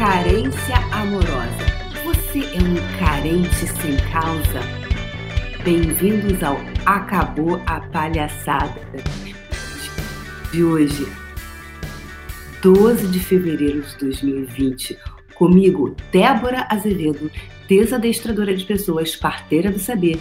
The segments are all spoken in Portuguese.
Carência amorosa. Você é um carente sem causa? Bem-vindos ao Acabou a Palhaçada de hoje, 12 de fevereiro de 2020. Comigo, Débora Azevedo, desadestradora de pessoas, parteira do saber,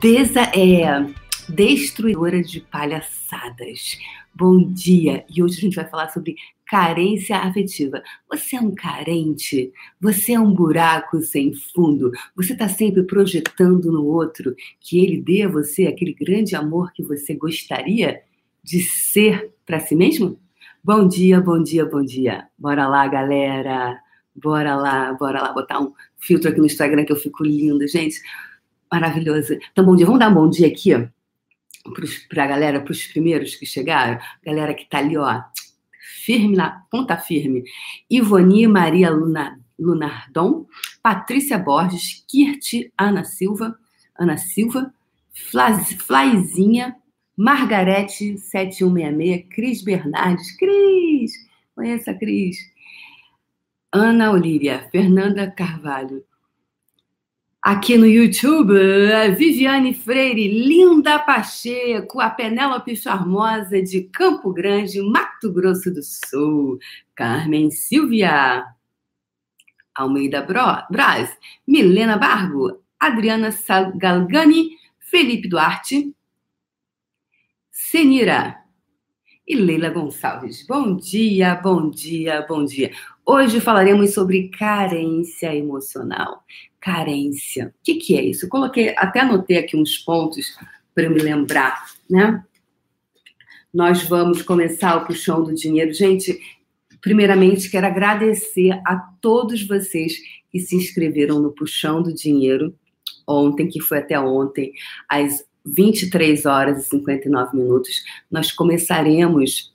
desa, é, destruidora de palhaçadas. Bom dia! E hoje a gente vai falar sobre carência afetiva. Você é um carente? Você é um buraco sem fundo? Você está sempre projetando no outro que ele dê a você aquele grande amor que você gostaria de ser para si mesmo? Bom dia, bom dia, bom dia. Bora lá, galera. Bora lá, bora lá botar um filtro aqui no Instagram que eu fico linda, gente. Maravilhoso. Então, bom dia. Vamos dar um bom dia aqui para a galera, para os primeiros que chegaram. Galera que tá ali, ó, firme na ponta firme. Ivoni Maria Luna, Lunardon, Patrícia Borges, Kirti Ana Silva, Ana Silva, Flaizinha, Margarete 7166, Cris Bernardes, Cris, conheça a Cris. Ana Olívia, Fernanda Carvalho, Aqui no YouTube, a Viviane Freire, Linda Pacheco, a Penélope Charmosa de Campo Grande, Mato Grosso do Sul, Carmen Silvia, Almeida Braz, Milena Bargo, Adriana Galgani, Felipe Duarte, Senira e Leila Gonçalves. Bom dia, bom dia, bom dia. Hoje falaremos sobre carência emocional carência. O que, que é isso? Eu coloquei, até anotei aqui uns pontos para me lembrar, né? Nós vamos começar o puxão do dinheiro. Gente, primeiramente quero agradecer a todos vocês que se inscreveram no puxão do dinheiro ontem, que foi até ontem, às 23 horas e 59 minutos. Nós começaremos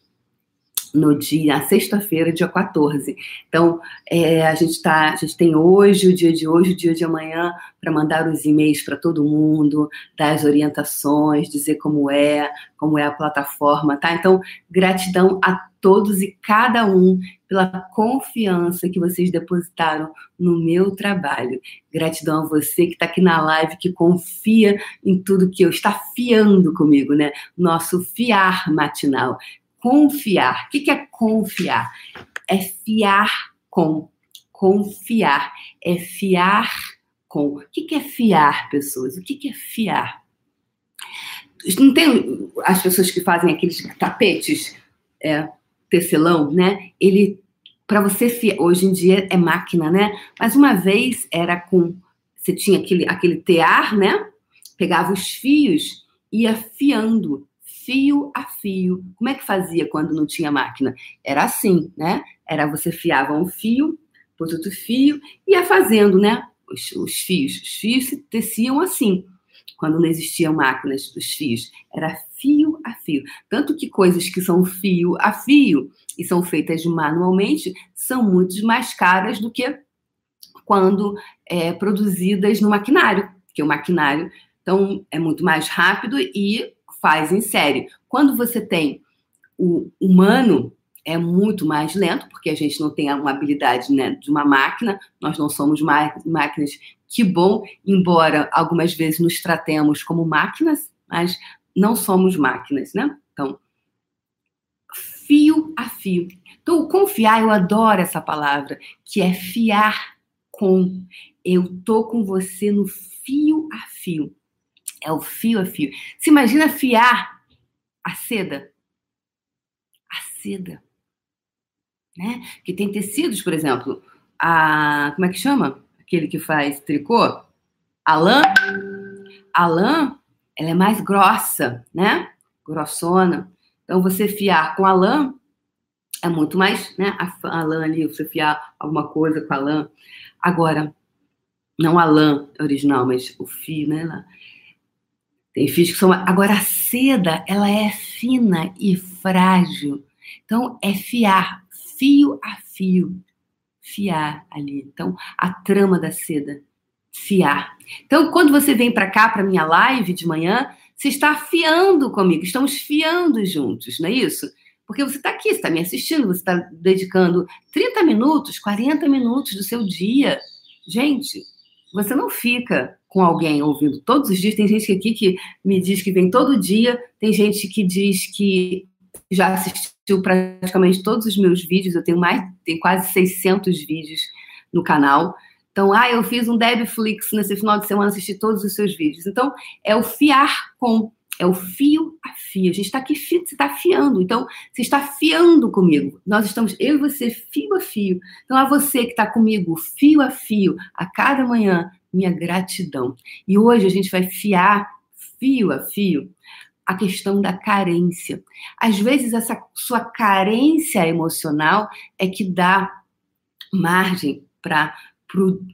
no dia, sexta-feira, dia 14. Então, é, a gente tá, a gente tem hoje, o dia de hoje, o dia de amanhã, para mandar os e-mails para todo mundo, dar as orientações, dizer como é, como é a plataforma, tá? Então, gratidão a todos e cada um pela confiança que vocês depositaram no meu trabalho. Gratidão a você que está aqui na live, que confia em tudo que eu está fiando comigo, né? Nosso fiar matinal confiar. O que é confiar? É fiar com. Confiar. É fiar com. O que é fiar, pessoas? O que é fiar? Não tem as pessoas que fazem aqueles tapetes, é, tecelão, né? Ele, para você fiar, hoje em dia é máquina, né? Mas uma vez era com, você tinha aquele, aquele tear, né? Pegava os fios, ia fiando fio a fio. Como é que fazia quando não tinha máquina? Era assim, né? Era você fiava um fio, depois outro fio, ia fazendo, né? Os, os fios. Os fios se teciam assim, quando não existiam máquinas dos fios. Era fio a fio. Tanto que coisas que são fio a fio e são feitas manualmente são muito mais caras do que quando é, produzidas no maquinário, porque o maquinário então é muito mais rápido e faz em série. Quando você tem o humano, é muito mais lento, porque a gente não tem uma habilidade né, de uma máquina, nós não somos máquinas. Que bom, embora algumas vezes nos tratemos como máquinas, mas não somos máquinas, né? Então, fio a fio. Então, confiar, eu adoro essa palavra, que é fiar com. Eu tô com você no fio a fio. É o fio a fio. Se imagina fiar a seda. A seda. Né? Que tem tecidos, por exemplo, a como é que chama? Aquele que faz tricô? A lã. A lã, ela é mais grossa, né? Grossona. Então você fiar com a lã é muito mais, né? A, a lã ali, você fiar alguma coisa com a lã. Agora, não a lã original, mas o fio, né? Tem fios que são. Agora, a seda, ela é fina e frágil. Então, é fiar, fio a fio. Fiar ali. Então, a trama da seda. Fiar. Então, quando você vem para cá, para minha live de manhã, você está fiando comigo. Estamos fiando juntos, não é isso? Porque você está aqui, você está me assistindo, você está dedicando 30 minutos, 40 minutos do seu dia. Gente, você não fica com alguém ouvindo todos os dias. Tem gente aqui que me diz que vem todo dia, tem gente que diz que já assistiu praticamente todos os meus vídeos. Eu tenho mais, tenho quase 600 vídeos no canal. Então, ah, eu fiz um Debflix nesse final de semana, assisti todos os seus vídeos. Então, é o fiar com é o fio a fio. A gente está aqui, você está fiando. Então, você está fiando comigo. Nós estamos, eu e você, fio a fio. Então, a você que está comigo, fio a fio, a cada manhã, minha gratidão. E hoje a gente vai fiar, fio a fio, a questão da carência. Às vezes, essa sua carência emocional é que dá margem para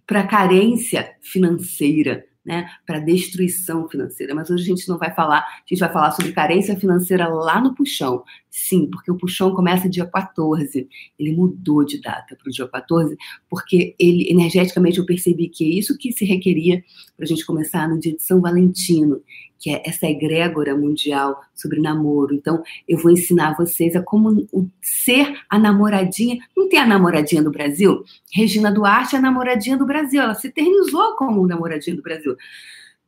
a carência financeira né, para destruição financeira. Mas hoje a gente não vai falar, a gente vai falar sobre carência financeira lá no puxão. Sim, porque o puxão começa dia 14. Ele mudou de data para o dia 14, porque ele energeticamente eu percebi que é isso que se requeria para a gente começar no dia de São Valentino que é essa egrégora mundial sobre namoro. Então, eu vou ensinar vocês a como ser a namoradinha. Não tem a namoradinha do Brasil? Regina Duarte é a namoradinha do Brasil. Ela se eternizou como namoradinha do Brasil.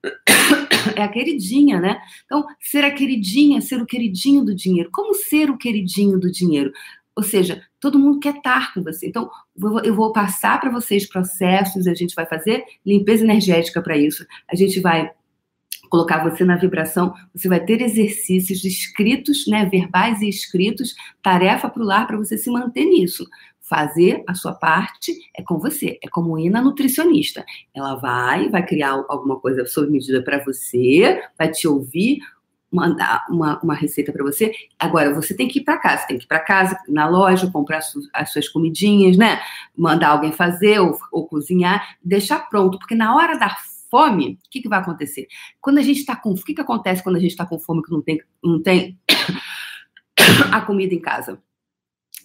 É a queridinha, né? Então, ser a queridinha, ser o queridinho do dinheiro. Como ser o queridinho do dinheiro? Ou seja, todo mundo quer estar com você. Então, eu vou passar para vocês processos, a gente vai fazer limpeza energética para isso. A gente vai colocar você na vibração, você vai ter exercícios escritos, né, verbais e escritos, tarefa para o lar para você se manter nisso. Fazer a sua parte é com você, é como ir na nutricionista. Ela vai, vai criar alguma coisa sob medida para você, vai te ouvir, mandar uma, uma receita para você. Agora, você tem que ir para casa, tem que ir para casa, na loja, comprar su, as suas comidinhas, né? Mandar alguém fazer ou, ou cozinhar, deixar pronto, porque na hora da fome, o que, que vai acontecer? Quando a gente está com. O que, que acontece quando a gente está com fome que não tem, não tem a comida em casa?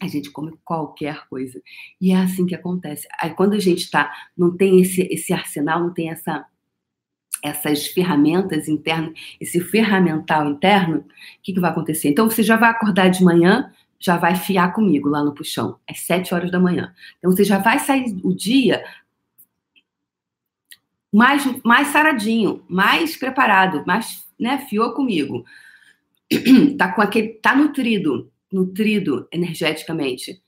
A gente come qualquer coisa. E é assim que acontece. Aí quando a gente está, não tem esse, esse arsenal, não tem essa essas ferramentas internas, esse ferramental interno, o que, que vai acontecer? Então você já vai acordar de manhã, já vai fiar comigo lá no puxão, às sete horas da manhã. Então você já vai sair o dia mais, mais saradinho, mais preparado, mais, né, fiou comigo. tá com aquele, tá nutrido, nutrido energeticamente.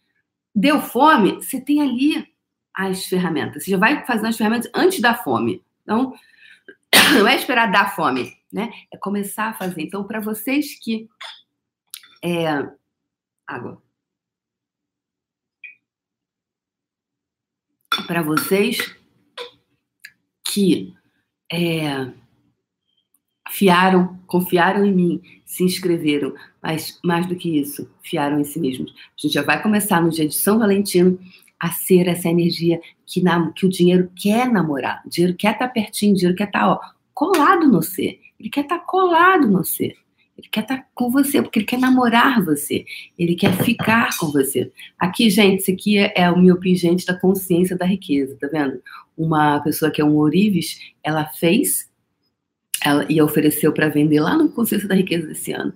Deu fome, você tem ali as ferramentas. Você já vai fazendo as ferramentas antes da fome. Então, não é esperar dar fome, né? É começar a fazer. Então, para vocês que é, água. Para vocês que é, fiaram, confiaram em mim, se inscreveram, mas mais do que isso, fiaram em si mesmos. A gente já vai começar no dia de São Valentino a ser essa energia que, na, que o dinheiro quer namorar, o dinheiro quer estar tá pertinho, o dinheiro quer estar tá, colado no ser, ele quer estar tá colado no ser. Ele quer estar com você, porque ele quer namorar você. Ele quer ficar com você. Aqui, gente, isso aqui é, é o meu pingente da consciência da riqueza, tá vendo? Uma pessoa que é um ourives, ela fez ela, e ofereceu para vender lá no Consciência da Riqueza desse ano.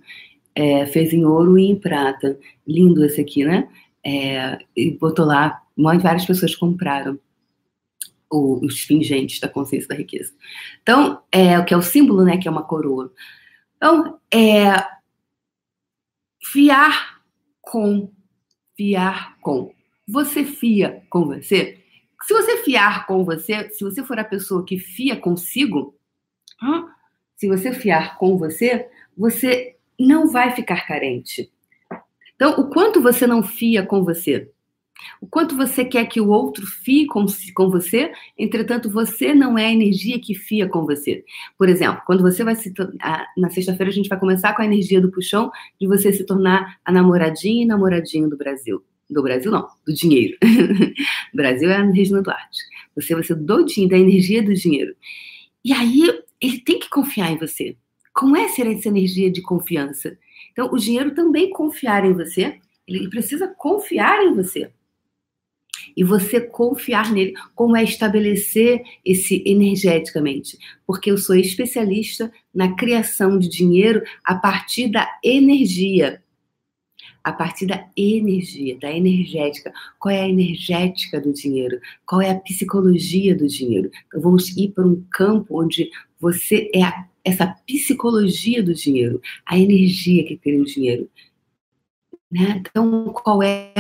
É, fez em ouro e em prata. Lindo esse aqui, né? É, e botou lá, várias pessoas compraram os pingentes da consciência da riqueza. Então, é o que é o símbolo, né? Que é uma coroa. Então, é fiar com, fiar com. Você fia com você? Se você fiar com você, se você for a pessoa que fia consigo, se você fiar com você, você não vai ficar carente. Então, o quanto você não fia com você? O quanto você quer que o outro fie com, com você, entretanto, você não é a energia que fia com você. Por exemplo, quando você vai se. Na sexta-feira a gente vai começar com a energia do puxão de você se tornar a namoradinha e namoradinho do Brasil. Do Brasil, não, do dinheiro. Brasil é a Regina Duarte. Você vai ser doidinho da energia do dinheiro. E aí, ele tem que confiar em você. Como é ser essa energia de confiança? Então, o dinheiro também confiar em você, ele precisa confiar em você e você confiar nele, como é estabelecer esse energeticamente, porque eu sou especialista na criação de dinheiro a partir da energia. A partir da energia, da energética. Qual é a energética do dinheiro? Qual é a psicologia do dinheiro? Vamos ir para um campo onde você é a, essa psicologia do dinheiro, a energia que tem o dinheiro. Né? Então, qual é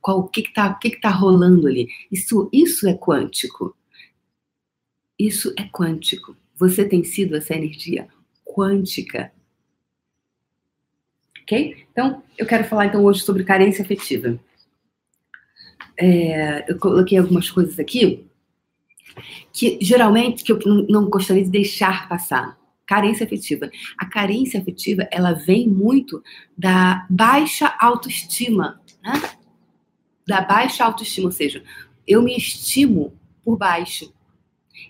qual, o que está que que tá rolando ali? Isso, isso é quântico. Isso é quântico. Você tem sido essa energia quântica ok? Então, eu quero falar então hoje sobre carência afetiva. É, eu coloquei algumas coisas aqui que geralmente que eu não gostaria de deixar passar. Carência afetiva. A carência afetiva ela vem muito da baixa autoestima, né? da baixa autoestima, ou seja, eu me estimo por baixo.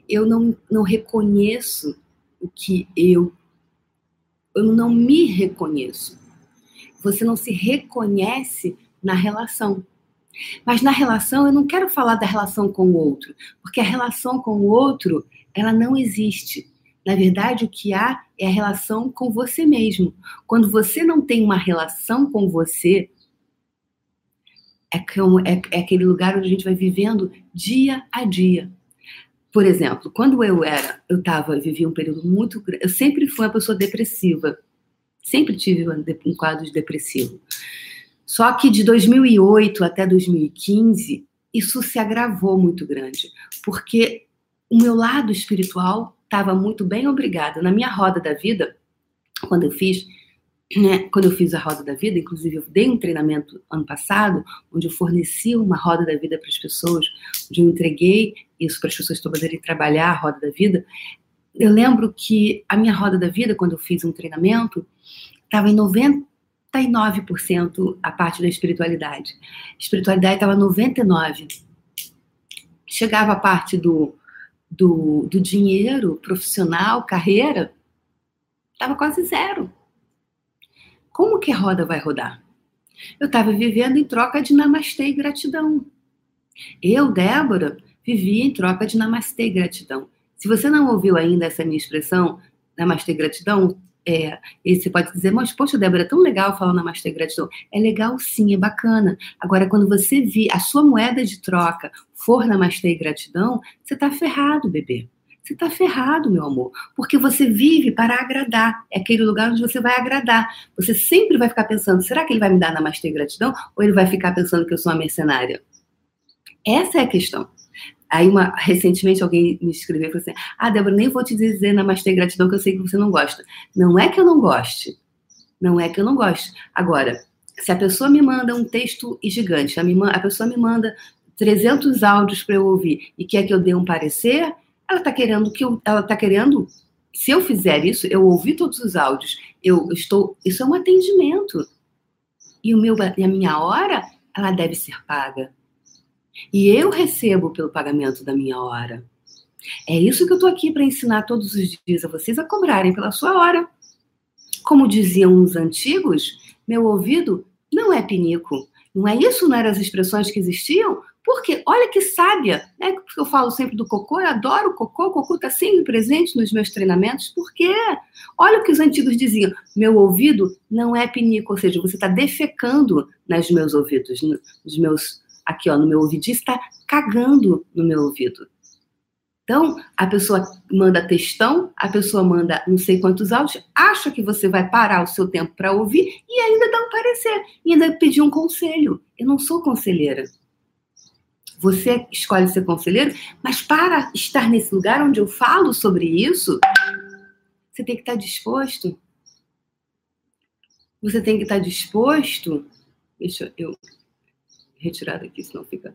Eu não, não reconheço o que eu. Eu não me reconheço você não se reconhece na relação. Mas na relação, eu não quero falar da relação com o outro, porque a relação com o outro, ela não existe. Na verdade, o que há é a relação com você mesmo. Quando você não tem uma relação com você, é, é, é aquele lugar onde a gente vai vivendo dia a dia. Por exemplo, quando eu era, eu estava, vivia um período muito, eu sempre fui uma pessoa depressiva. Sempre tive um quadro depressivo. Só que de 2008 até 2015, isso se agravou muito grande, porque o meu lado espiritual estava muito bem obrigado. Na minha roda da vida, quando eu fiz, né, quando eu fiz a roda da vida, inclusive eu dei um treinamento ano passado, onde eu forneci uma roda da vida para as pessoas, onde eu entreguei isso para as pessoas poderem trabalhar a roda da vida. Eu lembro que a minha roda da vida, quando eu fiz um treinamento, estava em 99% a parte da espiritualidade. Espiritualidade estava 99%. Chegava a parte do, do, do dinheiro profissional, carreira, estava quase zero. Como que a roda vai rodar? Eu estava vivendo em troca de namastê e gratidão. Eu, Débora, vivia em troca de namastê e gratidão. Se você não ouviu ainda essa minha expressão, namastê e gratidão, é, e você pode dizer, mas poxa, Débora, é tão legal falar Namastê Gratidão. É legal sim, é bacana. Agora, quando você vir a sua moeda de troca for Namastê Gratidão, você está ferrado, bebê. Você está ferrado, meu amor. Porque você vive para agradar. É aquele lugar onde você vai agradar. Você sempre vai ficar pensando, será que ele vai me dar Namastê Gratidão? Ou ele vai ficar pensando que eu sou uma mercenária? Essa é a questão. Aí, uma, recentemente, alguém me escreveu e falou assim: Ah, Débora, nem vou te dizer namastê gratidão, que eu sei que você não gosta. Não é que eu não goste. Não é que eu não goste. Agora, se a pessoa me manda um texto gigante, a, a pessoa me manda 300 áudios para eu ouvir e quer que eu dê um parecer, ela está querendo que eu, ela está querendo. Se eu fizer isso, eu ouvir todos os áudios, eu estou. Isso é um atendimento. E o meu, e a minha hora, ela deve ser paga. E eu recebo pelo pagamento da minha hora. É isso que eu estou aqui para ensinar todos os dias a vocês a cobrarem pela sua hora. Como diziam os antigos, meu ouvido não é pinico. Não é isso? Não eram as expressões que existiam? Porque, olha que sábia, né? Eu falo sempre do cocô, eu adoro o cocô, o cocô está sempre presente nos meus treinamentos, porque olha o que os antigos diziam: meu ouvido não é pinico, ou seja, você está defecando nos meus ouvidos, nos meus aqui ó, no meu ouvido está cagando no meu ouvido. Então, a pessoa manda textão, a pessoa manda não sei quantos áudios, acha que você vai parar o seu tempo para ouvir e ainda dá um parecer, e ainda pedir um conselho. Eu não sou conselheira. Você escolhe ser conselheiro, mas para estar nesse lugar onde eu falo sobre isso, você tem que estar disposto. Você tem que estar disposto. Deixa eu retirado aqui, senão fica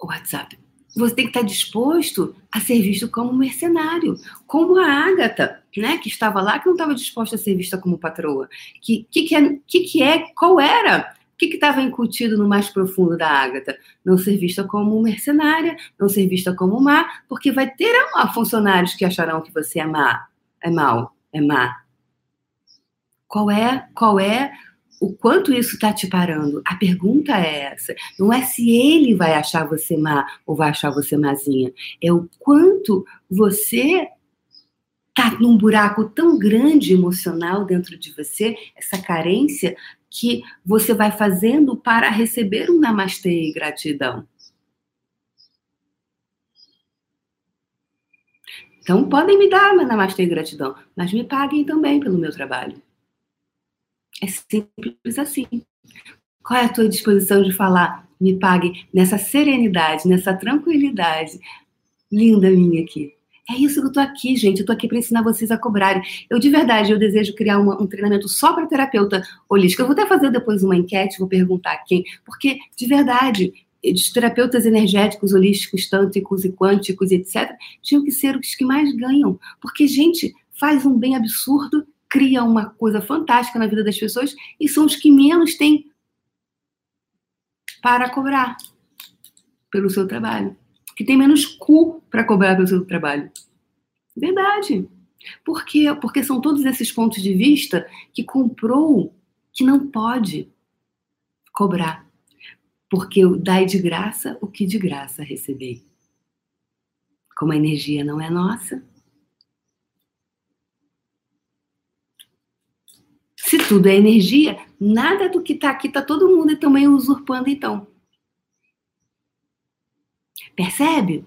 o WhatsApp. Você tem que estar disposto a ser visto como mercenário, como a Ágata, né, que estava lá, que não estava disposta a ser vista como patroa. Que que, que, é, que, que é, qual era o que estava incutido no mais profundo da Ágata? Não ser vista como mercenária, não ser vista como má, porque vai ter funcionários que acharão que você é má, é mal, é má. Qual é, qual é o quanto isso está te parando? A pergunta é essa. Não é se ele vai achar você má ou vai achar você mazinha. É o quanto você tá num buraco tão grande emocional dentro de você, essa carência, que você vai fazendo para receber um namastê e gratidão. Então, podem me dar namastê e gratidão, mas me paguem também pelo meu trabalho. É simples assim. Qual é a tua disposição de falar? Me pague nessa serenidade, nessa tranquilidade linda minha aqui. É isso que eu tô aqui, gente. Eu tô aqui para ensinar vocês a cobrarem. Eu, de verdade, eu desejo criar uma, um treinamento só para terapeuta holística. Eu vou até fazer depois uma enquete, vou perguntar quem. Porque, de verdade, os terapeutas energéticos, holísticos, tântricos e quânticos, etc., tinham que ser os que mais ganham. Porque, gente, faz um bem absurdo, cria uma coisa fantástica na vida das pessoas e são os que menos têm para cobrar pelo seu trabalho. Que tem menos cu para cobrar pelo seu trabalho. Verdade. Por quê? Porque são todos esses pontos de vista que comprou que não pode cobrar porque dai de graça o que de graça recebei. Como a energia não é nossa, se tudo é energia, nada do que está aqui está todo mundo também usurpando então. Percebe?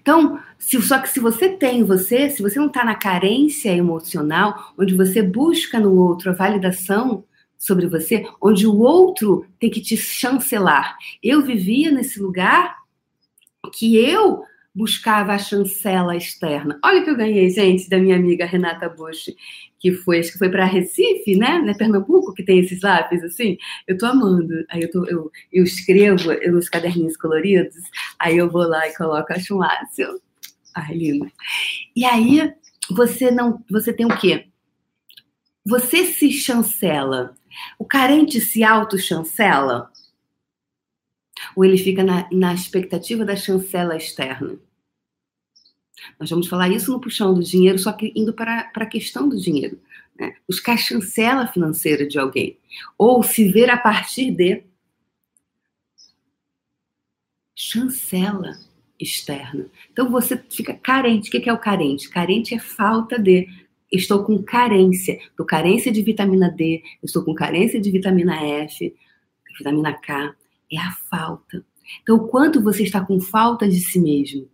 Então, se, só que se você tem você, se você não está na carência emocional, onde você busca no outro a validação, sobre você, onde o outro tem que te chancelar. Eu vivia nesse lugar que eu buscava a chancela externa. Olha o que eu ganhei, gente, da minha amiga Renata Bosch, que foi, acho que foi para Recife, né? né? Pernambuco, que tem esses lápis assim. Eu tô amando. Aí eu, tô, eu, eu escrevo eu, nos caderninhos coloridos, aí eu vou lá e coloco, acho um máximo. Ai, lindo. E aí, você não, você tem o quê? Você se chancela o carente se autochancela? Ou ele fica na, na expectativa da chancela externa? Nós vamos falar isso no puxão do dinheiro, só que indo para, para a questão do dinheiro. Né? Buscar chancela financeira de alguém. Ou se ver a partir de chancela externa. Então você fica carente. O que é o carente? Carente é falta de estou com carência, estou carência de vitamina D, estou com carência de vitamina F, vitamina K, é a falta. Então, o quanto você está com falta de si mesmo,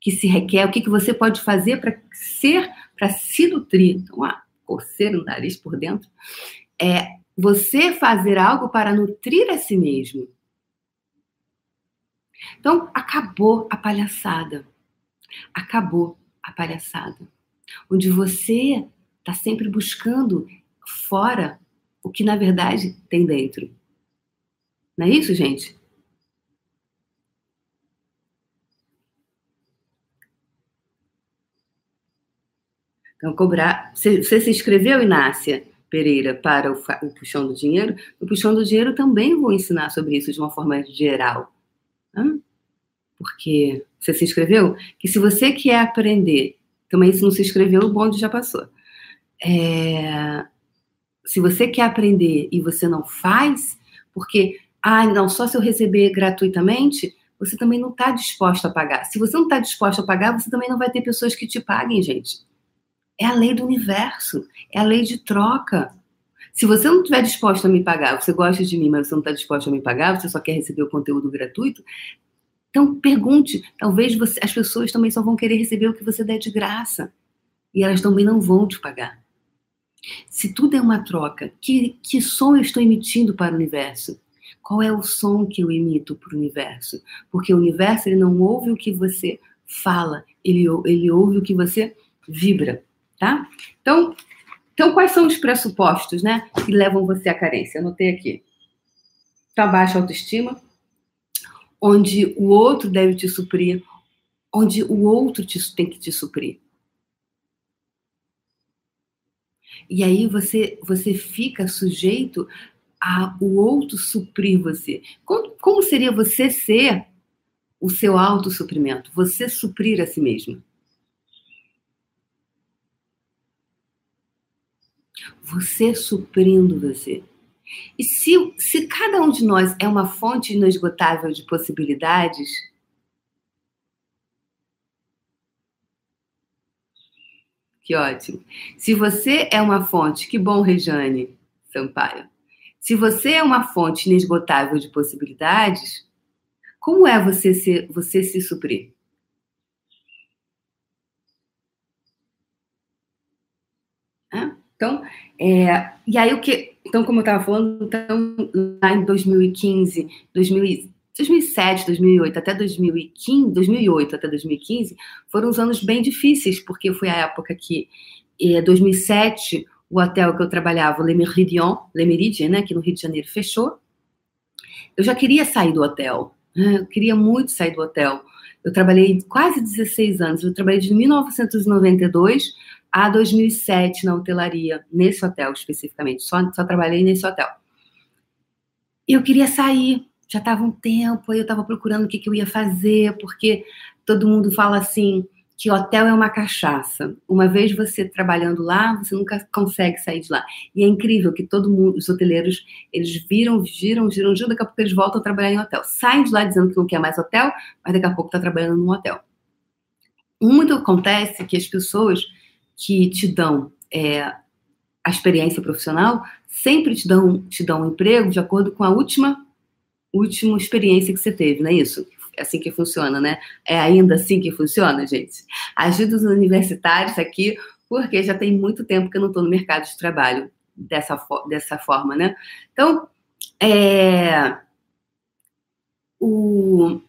que se requer, o que, que você pode fazer para ser, para se nutrir. Então, ah, coceira no nariz por dentro, é você fazer algo para nutrir a si mesmo. Então, acabou a palhaçada. Acabou a palhaçada onde você está sempre buscando fora o que na verdade tem dentro. Não é isso, gente? Então, cobrar. Você, você se inscreveu, Inácia Pereira, para o, o Puxão do Dinheiro? No Puxão do Dinheiro também vou ensinar sobre isso de uma forma geral. Hã? Porque você se inscreveu? Que se você quer aprender também, se não se inscreveu, o bonde já passou. É, se você quer aprender e você não faz, porque, ah, não, só se eu receber gratuitamente, você também não está disposto a pagar. Se você não está disposto a pagar, você também não vai ter pessoas que te paguem, gente. É a lei do universo, é a lei de troca. Se você não estiver disposto a me pagar, você gosta de mim, mas você não está disposto a me pagar, você só quer receber o conteúdo gratuito, então, pergunte. Talvez você, as pessoas também só vão querer receber o que você der de graça. E elas também não vão te pagar. Se tudo é uma troca, que, que som eu estou emitindo para o universo? Qual é o som que eu emito para o universo? Porque o universo ele não ouve o que você fala, ele, ele ouve o que você vibra, tá? Então, então, quais são os pressupostos, né, que levam você à carência? Anotei aqui. Tá baixa autoestima, onde o outro deve te suprir, onde o outro te, tem que te suprir. E aí você, você fica sujeito a o outro suprir você. Como, como seria você ser o seu autossuprimento? Você suprir a si mesmo? Você suprindo você. E se, se cada um de nós é uma fonte inesgotável de possibilidades, Que ótimo. Se você é uma fonte, que bom, Rejane Sampaio. Se você é uma fonte inesgotável de possibilidades, como é você se, você se suprir? Então, é, e aí o que. Então, como eu estava falando, então, lá em 2015, 2000, 2007, 2008 até 2015, 2008 até 2015 foram os anos bem difíceis, porque foi a época que, em 2007, o hotel que eu trabalhava, o Le Méridien, Le né, aqui no Rio de Janeiro, fechou. Eu já queria sair do hotel, né, eu queria muito sair do hotel. Eu trabalhei quase 16 anos, eu trabalhei de 1992 a 2007 na hotelaria, nesse hotel especificamente, só, só trabalhei nesse hotel. Eu queria sair, já estava um tempo, aí eu estava procurando o que, que eu ia fazer, porque todo mundo fala assim que hotel é uma cachaça. Uma vez você trabalhando lá, você nunca consegue sair de lá. E é incrível que todo mundo, os hoteleiros, eles viram, giram, giram, giram, daqui a pouco eles voltam a trabalhar em hotel. Saem de lá dizendo que não quer mais hotel, mas daqui a pouco está trabalhando num hotel. Muito acontece que as pessoas que te dão é, a experiência profissional sempre te dão, te dão um emprego de acordo com a última última experiência que você teve, não é isso? É assim que funciona, né? É ainda assim que funciona, gente? Ajuda os universitários aqui, porque já tem muito tempo que eu não estou no mercado de trabalho dessa, dessa forma, né? Então, é, o,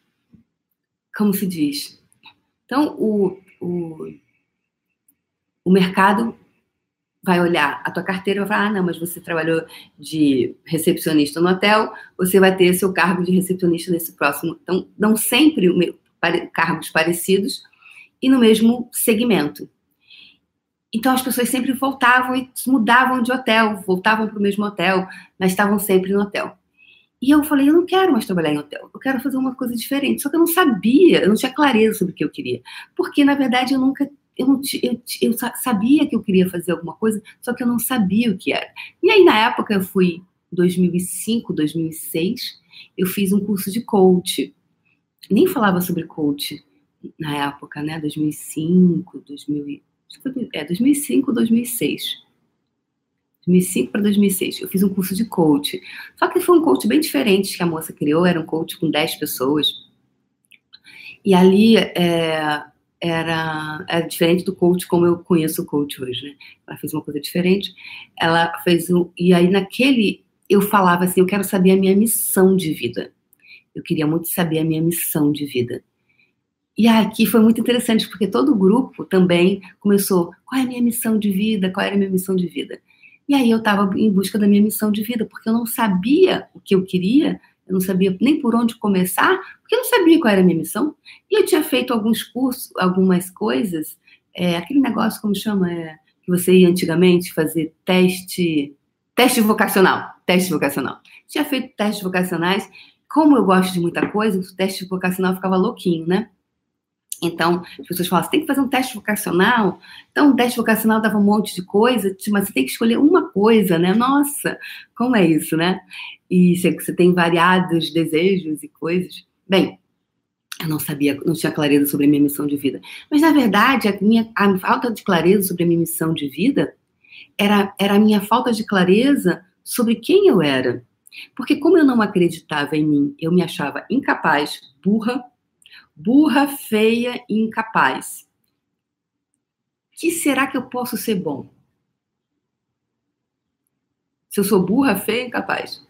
como se diz? Então, o, o, o mercado vai olhar a tua carteira e vai falar: ah, não, mas você trabalhou de recepcionista no hotel, você vai ter seu cargo de recepcionista nesse próximo. Então, não sempre cargos parecidos e no mesmo segmento. Então, as pessoas sempre voltavam e mudavam de hotel, voltavam para o mesmo hotel, mas estavam sempre no hotel. E eu falei, eu não quero mais trabalhar em hotel, eu quero fazer uma coisa diferente. Só que eu não sabia, eu não tinha clareza sobre o que eu queria. Porque, na verdade, eu nunca eu, eu, eu sabia que eu queria fazer alguma coisa, só que eu não sabia o que era. E aí, na época, eu fui 2005, 2006, eu fiz um curso de coach. Nem falava sobre coach na época, né? 2005, 2000, é, 2005, 2006. 2005 para 2006. Eu fiz um curso de coach. Só que foi um coach bem diferente que a moça criou, era um coach com 10 pessoas. E ali é, era, era diferente do coach como eu conheço o coach hoje, né? Ela fez uma coisa diferente. Ela fez um, e aí naquele eu falava assim, eu quero saber a minha missão de vida. Eu queria muito saber a minha missão de vida. E aqui foi muito interessante porque todo o grupo também começou, qual é a minha missão de vida? Qual era a minha missão de vida? E aí eu estava em busca da minha missão de vida, porque eu não sabia o que eu queria, eu não sabia nem por onde começar, porque eu não sabia qual era a minha missão. E eu tinha feito alguns cursos, algumas coisas, é, aquele negócio, como chama, é, que você ia antigamente fazer teste, teste vocacional, teste vocacional. Tinha feito testes vocacionais, como eu gosto de muita coisa, o teste vocacional ficava louquinho, né? Então, as pessoas falam, você tem que fazer um teste vocacional. Então, o teste vocacional dava um monte de coisa, mas você tem que escolher uma coisa, né? Nossa, como é isso, né? E você tem variados desejos e coisas. Bem, eu não sabia, não tinha clareza sobre a minha missão de vida. Mas, na verdade, a minha a falta de clareza sobre a minha missão de vida era, era a minha falta de clareza sobre quem eu era. Porque, como eu não acreditava em mim, eu me achava incapaz, burra, burra, feia e incapaz. Que será que eu posso ser bom? Se eu sou burra, feia e incapaz.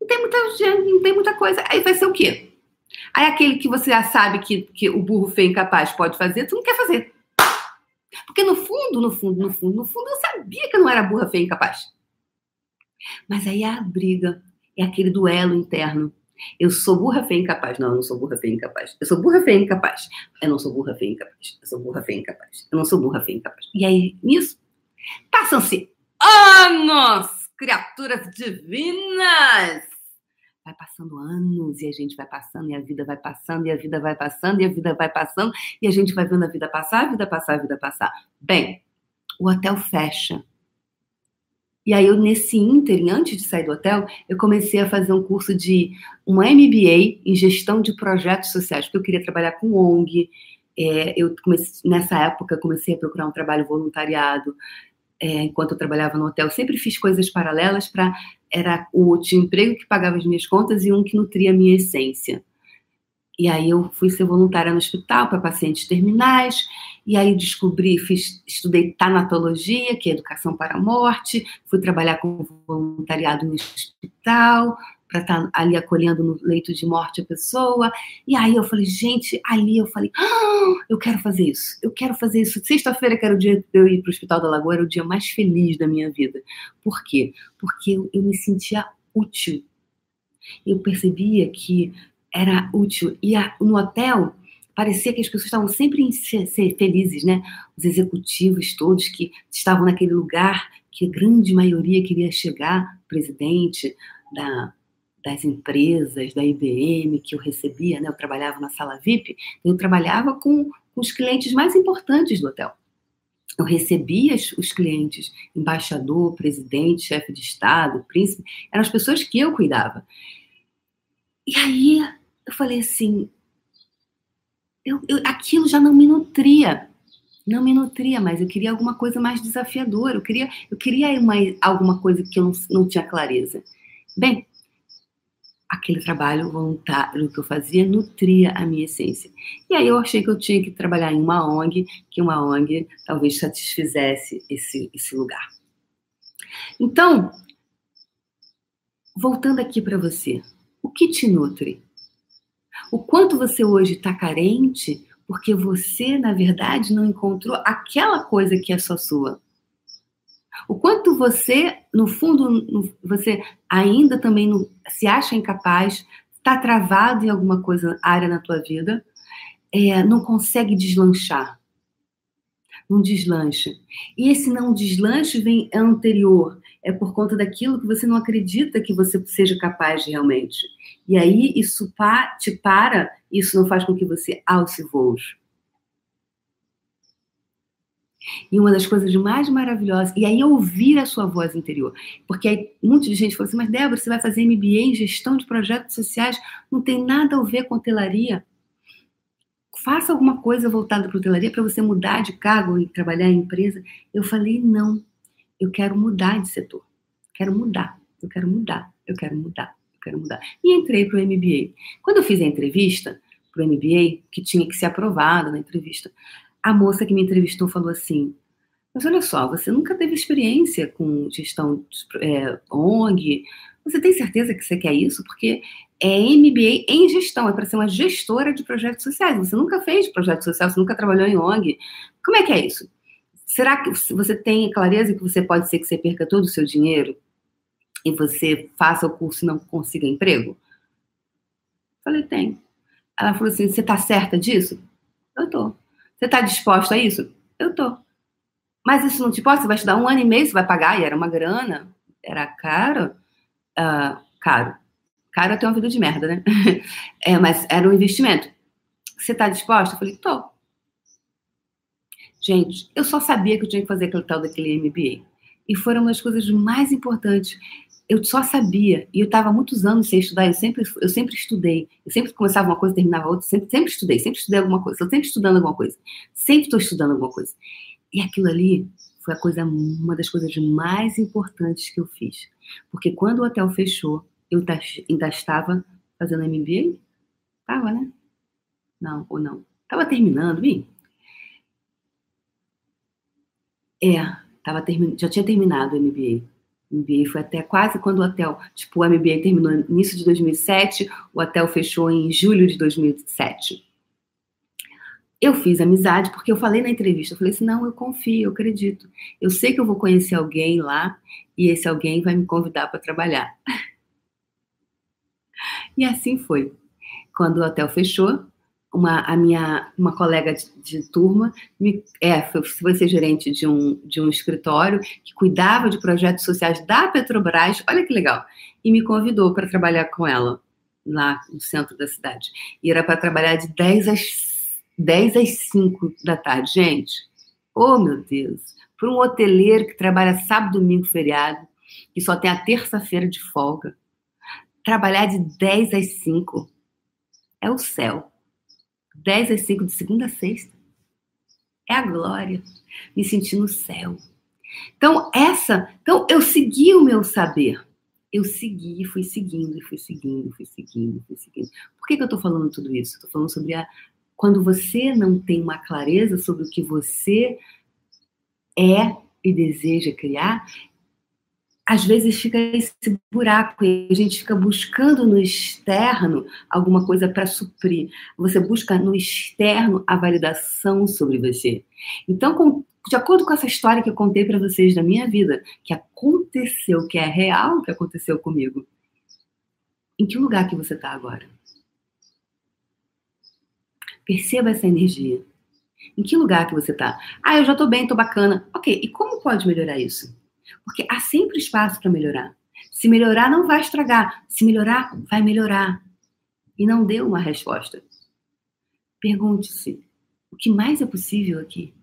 Não tem muita gente, não tem muita coisa. Aí vai ser o quê? Aí aquele que você já sabe que, que o burro feio incapaz pode fazer, tu não quer fazer. Porque no fundo, no fundo, no fundo, no fundo, eu sabia que eu não era burra feia incapaz. Mas aí a briga, é aquele duelo interno. Eu sou burra feia incapaz. Não, eu não sou burra feia incapaz. Eu sou burra feia incapaz. Eu não sou burra feia incapaz. Eu sou burra feia incapaz. Eu não sou burra feia incapaz. E aí, nisso, passam-se anos, criaturas divinas vai passando anos e a gente vai passando e a vida vai passando e a vida vai passando e a vida vai passando e a gente vai vendo a vida passar, a vida passar, a vida passar. Bem, o hotel fecha. E aí eu nesse ínterim, antes de sair do hotel, eu comecei a fazer um curso de uma MBA em gestão de projetos sociais, porque eu queria trabalhar com ONG, É, eu comecei, nessa época comecei a procurar um trabalho voluntariado é, enquanto eu trabalhava no hotel. Sempre fiz coisas paralelas para era o tinha emprego que pagava as minhas contas e um que nutria a minha essência. E aí eu fui ser voluntária no hospital para pacientes terminais, e aí descobri, fiz, estudei tanatologia, que é educação para a morte, fui trabalhar com voluntariado no hospital, para estar tá ali acolhendo no leito de morte a pessoa. E aí eu falei, gente, ali eu falei, ah, eu quero fazer isso, eu quero fazer isso. Sexta-feira, que era o dia de eu ir para o Hospital da Lagoa, era o dia mais feliz da minha vida. Por quê? Porque eu, eu me sentia útil. Eu percebia que era útil. E a, no hotel, parecia que as pessoas estavam sempre em ser, ser felizes, né? Os executivos todos que estavam naquele lugar que a grande maioria queria chegar, presidente da, das empresas, da IBM que eu recebia, né? Eu trabalhava na sala VIP, eu trabalhava com, com os clientes mais importantes do hotel. Eu recebia os clientes, embaixador, presidente, chefe de Estado, príncipe, eram as pessoas que eu cuidava. E aí eu falei assim, eu, eu, aquilo já não me nutria, não me nutria mais. Eu queria alguma coisa mais desafiadora. Eu queria, eu queria uma, alguma coisa que eu não, não tinha clareza. Bem, aquele trabalho voluntário que eu fazia nutria a minha essência. E aí eu achei que eu tinha que trabalhar em uma ONG, que uma ONG talvez satisfizesse esse, esse lugar. Então, voltando aqui para você, o que te nutre? O quanto você hoje está carente porque você, na verdade, não encontrou aquela coisa que é só sua. O quanto você, no fundo, você ainda também não, se acha incapaz, está travado em alguma coisa, área na tua vida, é, não consegue deslanchar. Não deslancha. E esse não deslanche vem anterior, é por conta daquilo que você não acredita que você seja capaz de realmente. E aí isso te para, isso não faz com que você alce voos. E uma das coisas mais maravilhosas, e aí ouvir a sua voz interior. Porque aí muita gente fala assim, mas Débora, você vai fazer MBA em gestão de projetos sociais, não tem nada a ver com hotelaria. Faça alguma coisa voltada para hotelaria para você mudar de cargo e trabalhar em empresa. Eu falei, não, eu quero mudar de setor. Quero mudar, eu quero mudar, eu quero mudar, eu quero mudar. E entrei para o MBA. Quando eu fiz a entrevista para o MBA, que tinha que ser aprovado na entrevista, a moça que me entrevistou falou assim: Mas olha só, você nunca teve experiência com gestão é, ONG. Você tem certeza que você quer isso? Porque é MBA em gestão, é para ser uma gestora de projetos sociais. Você nunca fez projeto social, você nunca trabalhou em ONG. Como é que é isso? Será que você tem clareza que você pode ser que você perca todo o seu dinheiro e você faça o curso e não consiga emprego? Falei, tem. Ela falou assim: você está certa disso? Eu tô. Você está disposta a isso? Eu tô. Mas isso não te pode? Você vai estudar um ano e meio, você vai pagar, e era uma grana, era caro. Uh, caro. Caro é ter uma vida de merda, né? É, mas era um investimento. Você está disposta? Eu falei, tô. Gente, eu só sabia que eu tinha que fazer aquele tal daquele MBA. E foram uma das coisas mais importantes eu só sabia, e eu estava muitos anos sem estudar, eu sempre, eu sempre estudei, eu sempre começava uma coisa, terminava outra, sempre, sempre estudei, sempre estudei alguma coisa, estou sempre estudando alguma coisa, sempre estou estudando alguma coisa. E aquilo ali foi a coisa, uma das coisas mais importantes que eu fiz. Porque quando o hotel fechou, eu ainda estava fazendo MBA? Estava, né? Não, ou não. Estava terminando, bem. É, tava já tinha terminado o MBA. MBA foi até quase quando o hotel, tipo, o MBA terminou no início de 2007, o hotel fechou em julho de 2007. Eu fiz amizade porque eu falei na entrevista, eu falei assim, não, eu confio, eu acredito. Eu sei que eu vou conhecer alguém lá e esse alguém vai me convidar para trabalhar. E assim foi. Quando o hotel fechou, uma, a minha uma colega de, de turma me, é, foi, ser gerente de um, de um escritório que cuidava de projetos sociais da Petrobras, olha que legal, e me convidou para trabalhar com ela lá no centro da cidade. E era para trabalhar de 10 às, 10 às 5 da tarde. Gente, oh meu Deus, para um hoteleiro que trabalha sábado, domingo, feriado, que só tem a terça-feira de folga, trabalhar de 10 às 5 é o céu. 10 às 5, de segunda a sexta. É a glória. Me senti no céu. Então, essa. Então, eu segui o meu saber. Eu segui, fui seguindo, fui seguindo, fui seguindo, fui seguindo. Por que, que eu estou falando tudo isso? Estou falando sobre a. Quando você não tem uma clareza sobre o que você é e deseja criar, às vezes fica esse buraco e a gente fica buscando no externo alguma coisa para suprir. Você busca no externo a validação sobre você. Então, com, de acordo com essa história que eu contei para vocês da minha vida, que aconteceu, que é real, que aconteceu comigo, em que lugar que você está agora? Perceba essa energia. Em que lugar que você está? Ah, eu já estou bem, estou bacana. Ok, e como pode melhorar isso? Porque há sempre espaço para melhorar. Se melhorar, não vai estragar. Se melhorar, vai melhorar. E não deu uma resposta. Pergunte-se: o que mais é possível aqui?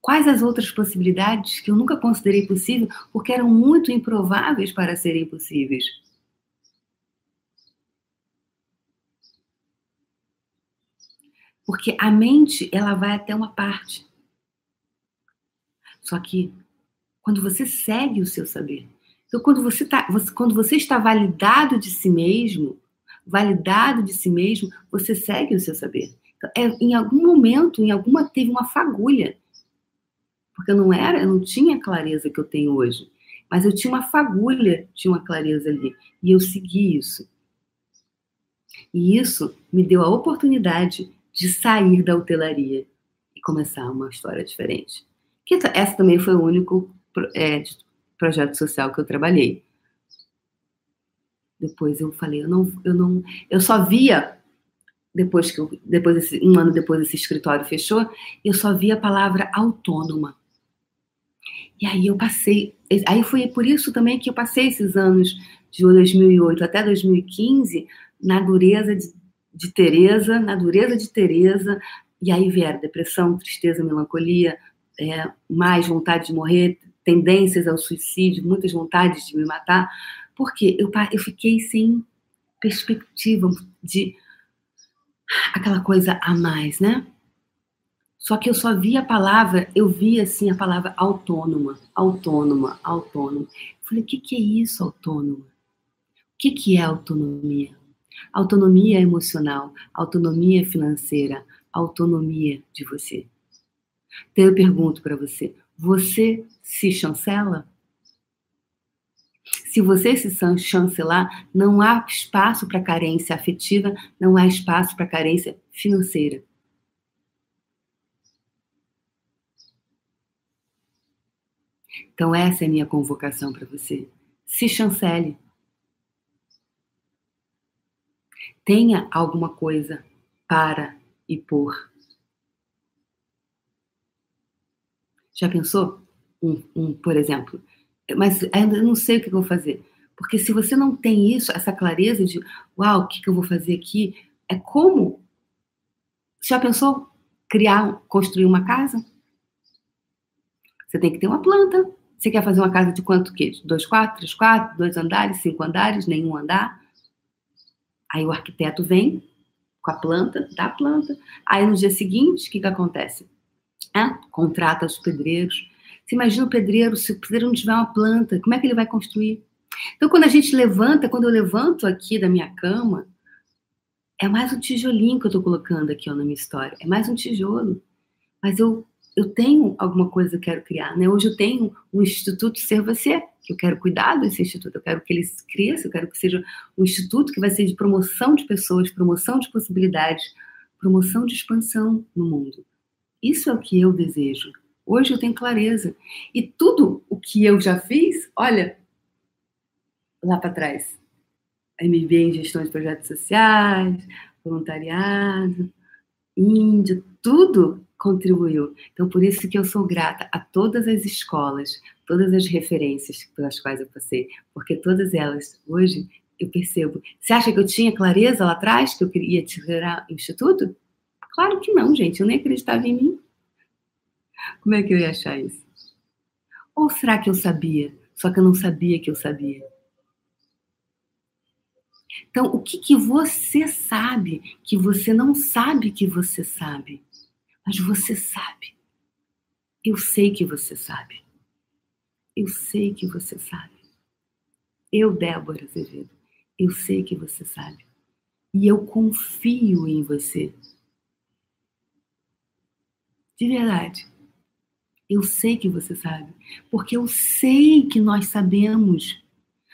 Quais as outras possibilidades que eu nunca considerei possível porque eram muito improváveis para serem possíveis? Porque a mente, ela vai até uma parte. Só que quando você segue o seu saber. Então, quando você, tá, você, quando você está validado de si mesmo, validado de si mesmo, você segue o seu saber. Então, é, em algum momento, em alguma teve uma fagulha, porque eu não era, eu não tinha a clareza que eu tenho hoje, mas eu tinha uma fagulha, tinha uma clareza ali, e eu segui isso. E isso me deu a oportunidade de sair da hotelaria e começar uma história diferente. Que essa também foi o único é, projeto social que eu trabalhei. Depois eu falei, eu não, eu não, eu só via depois que eu, depois desse, um ano depois esse escritório fechou, eu só via a palavra autônoma. E aí eu passei, aí foi por isso também que eu passei esses anos de 2008 até 2015 na dureza de, de Teresa, na dureza de Teresa, e aí vieram depressão, tristeza, melancolia, é, mais vontade de morrer, tendências ao suicídio, muitas vontades de me matar, porque eu, eu fiquei sem perspectiva de aquela coisa a mais, né? Só que eu só via a palavra, eu via assim a palavra autônoma, autônoma, autônoma. falei, o que, que é isso, autônoma? O que, que é autonomia? Autonomia emocional, autonomia financeira, autonomia de você. Então eu pergunto para você, você se chancela? Se você se chancelar, não há espaço para carência afetiva, não há espaço para carência financeira. Então, essa é a minha convocação para você. Se chancele. Tenha alguma coisa para e por Já pensou? Um, um, por exemplo. Mas ainda não sei o que eu vou fazer. Porque se você não tem isso, essa clareza de, uau, o que, eu vou fazer aqui? É como. Já pensou criar, construir uma casa? Você tem que ter uma planta. Você quer fazer uma casa de quanto que? Dois quartos, três quartos, dois andares, cinco andares, nenhum andar? Aí o arquiteto vem com a planta, dá a planta. Aí no dia seguinte, o que, que acontece? Contrata os pedreiros. Você imagina o pedreiro, se o pedreiro não tiver uma planta, como é que ele vai construir? Então, quando a gente levanta, quando eu levanto aqui da minha cama, é mais um tijolinho que eu estou colocando aqui ó, na minha história. É mais um tijolo. Mas eu, eu tenho alguma coisa que eu quero criar. Né? Hoje eu tenho um Instituto Ser Você, que eu quero cuidar desse instituto. Eu quero que ele cresça, eu quero que seja um instituto que vai ser de promoção de pessoas, promoção de possibilidades, promoção de expansão no mundo. Isso é o que eu desejo. Hoje eu tenho clareza. E tudo o que eu já fiz, olha, lá para trás. MBA em gestão de projetos sociais, voluntariado, Índia, tudo contribuiu. Então, por isso que eu sou grata a todas as escolas, todas as referências pelas quais eu passei, porque todas elas, hoje, eu percebo. Você acha que eu tinha clareza lá atrás que eu queria tirar o instituto? Claro que não, gente. Eu nem acreditava em mim. Como é que eu ia achar isso? Ou será que eu sabia, só que eu não sabia que eu sabia? Então, o que, que você sabe que você não sabe que você sabe? Mas você sabe. Eu sei que você sabe. Eu sei que você sabe. Eu, Débora Azevedo, eu sei que você sabe. E eu confio em você. De verdade. Eu sei que você sabe. Porque eu sei que nós sabemos.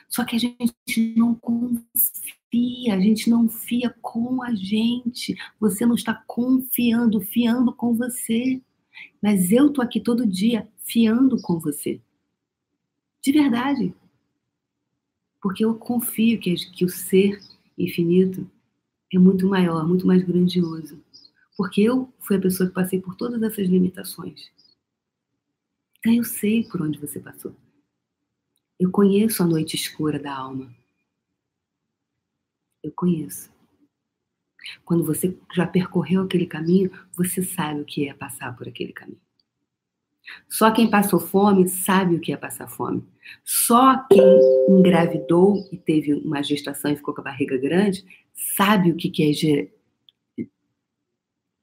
Só que a gente não confia, a gente não fia com a gente. Você não está confiando, fiando com você. Mas eu tô aqui todo dia fiando com você. De verdade. Porque eu confio que, que o ser infinito é muito maior, muito mais grandioso. Porque eu fui a pessoa que passei por todas essas limitações. Então eu sei por onde você passou. Eu conheço a noite escura da alma. Eu conheço. Quando você já percorreu aquele caminho, você sabe o que é passar por aquele caminho. Só quem passou fome sabe o que é passar fome. Só quem engravidou e teve uma gestação e ficou com a barriga grande sabe o que é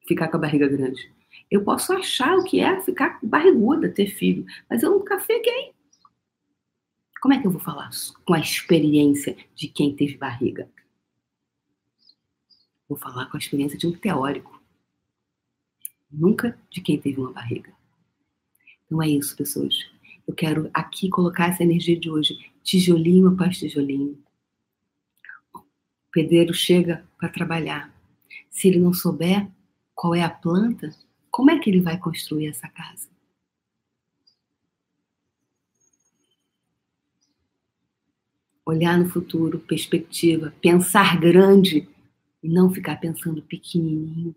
ficar com a barriga grande. Eu posso achar o que é ficar barriguda, ter filho, mas eu nunca fiquei. Como é que eu vou falar com a experiência de quem teve barriga? Vou falar com a experiência de um teórico. Nunca de quem teve uma barriga. Não é isso, pessoas. Eu quero aqui colocar essa energia de hoje, tijolinho após tijolinho. O pedreiro chega para trabalhar. Se ele não souber qual é a planta, como é que ele vai construir essa casa? Olhar no futuro, perspectiva, pensar grande e não ficar pensando pequenininho.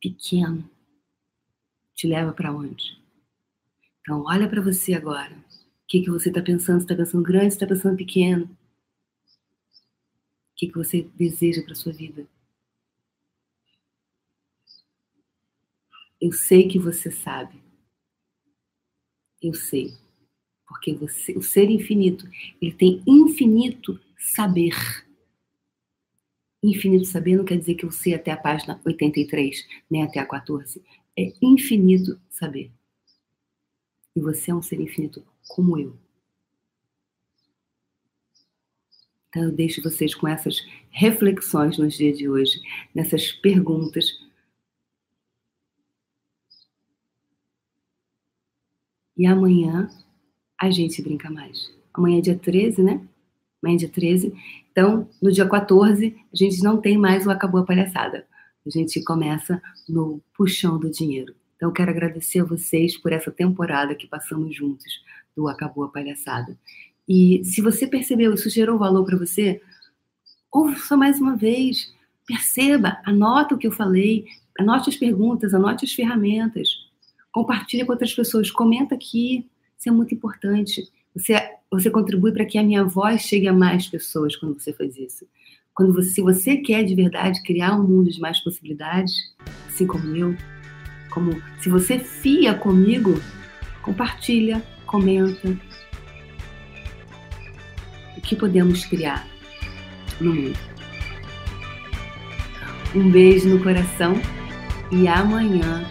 Pequeno. Te leva para onde? Então, olha para você agora. O que, que você está pensando? Você está pensando grande, você está pensando pequeno? O que, que você deseja para sua vida? Eu sei que você sabe. Eu sei. Porque você, o ser infinito, ele tem infinito saber. Infinito saber não quer dizer que eu sei até a página 83, nem até a 14. É infinito saber. E você é um ser infinito como eu. Então eu deixo vocês com essas reflexões nos dias de hoje, nessas perguntas. E amanhã a gente brinca mais. Amanhã é dia 13, né? Amanhã é dia 13. Então, no dia 14, a gente não tem mais o Acabou a Palhaçada. A gente começa no Puxão do Dinheiro. Então, eu quero agradecer a vocês por essa temporada que passamos juntos do Acabou a Palhaçada. E se você percebeu, isso gerou valor para você, ouça mais uma vez, perceba, anota o que eu falei, anote as perguntas, anote as ferramentas, compartilhe com outras pessoas, comenta aqui, isso é muito importante. Você, você contribui para que a minha voz chegue a mais pessoas quando você faz isso. Quando você, se você quer de verdade criar um mundo de mais possibilidades, assim como eu, como se você fia comigo, compartilha, comenta. O que podemos criar no mundo? Um beijo no coração e amanhã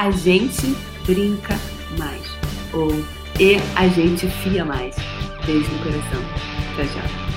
a gente brinca mais. Ou e a gente fia mais. Beijo no coração. Tchau, tchau.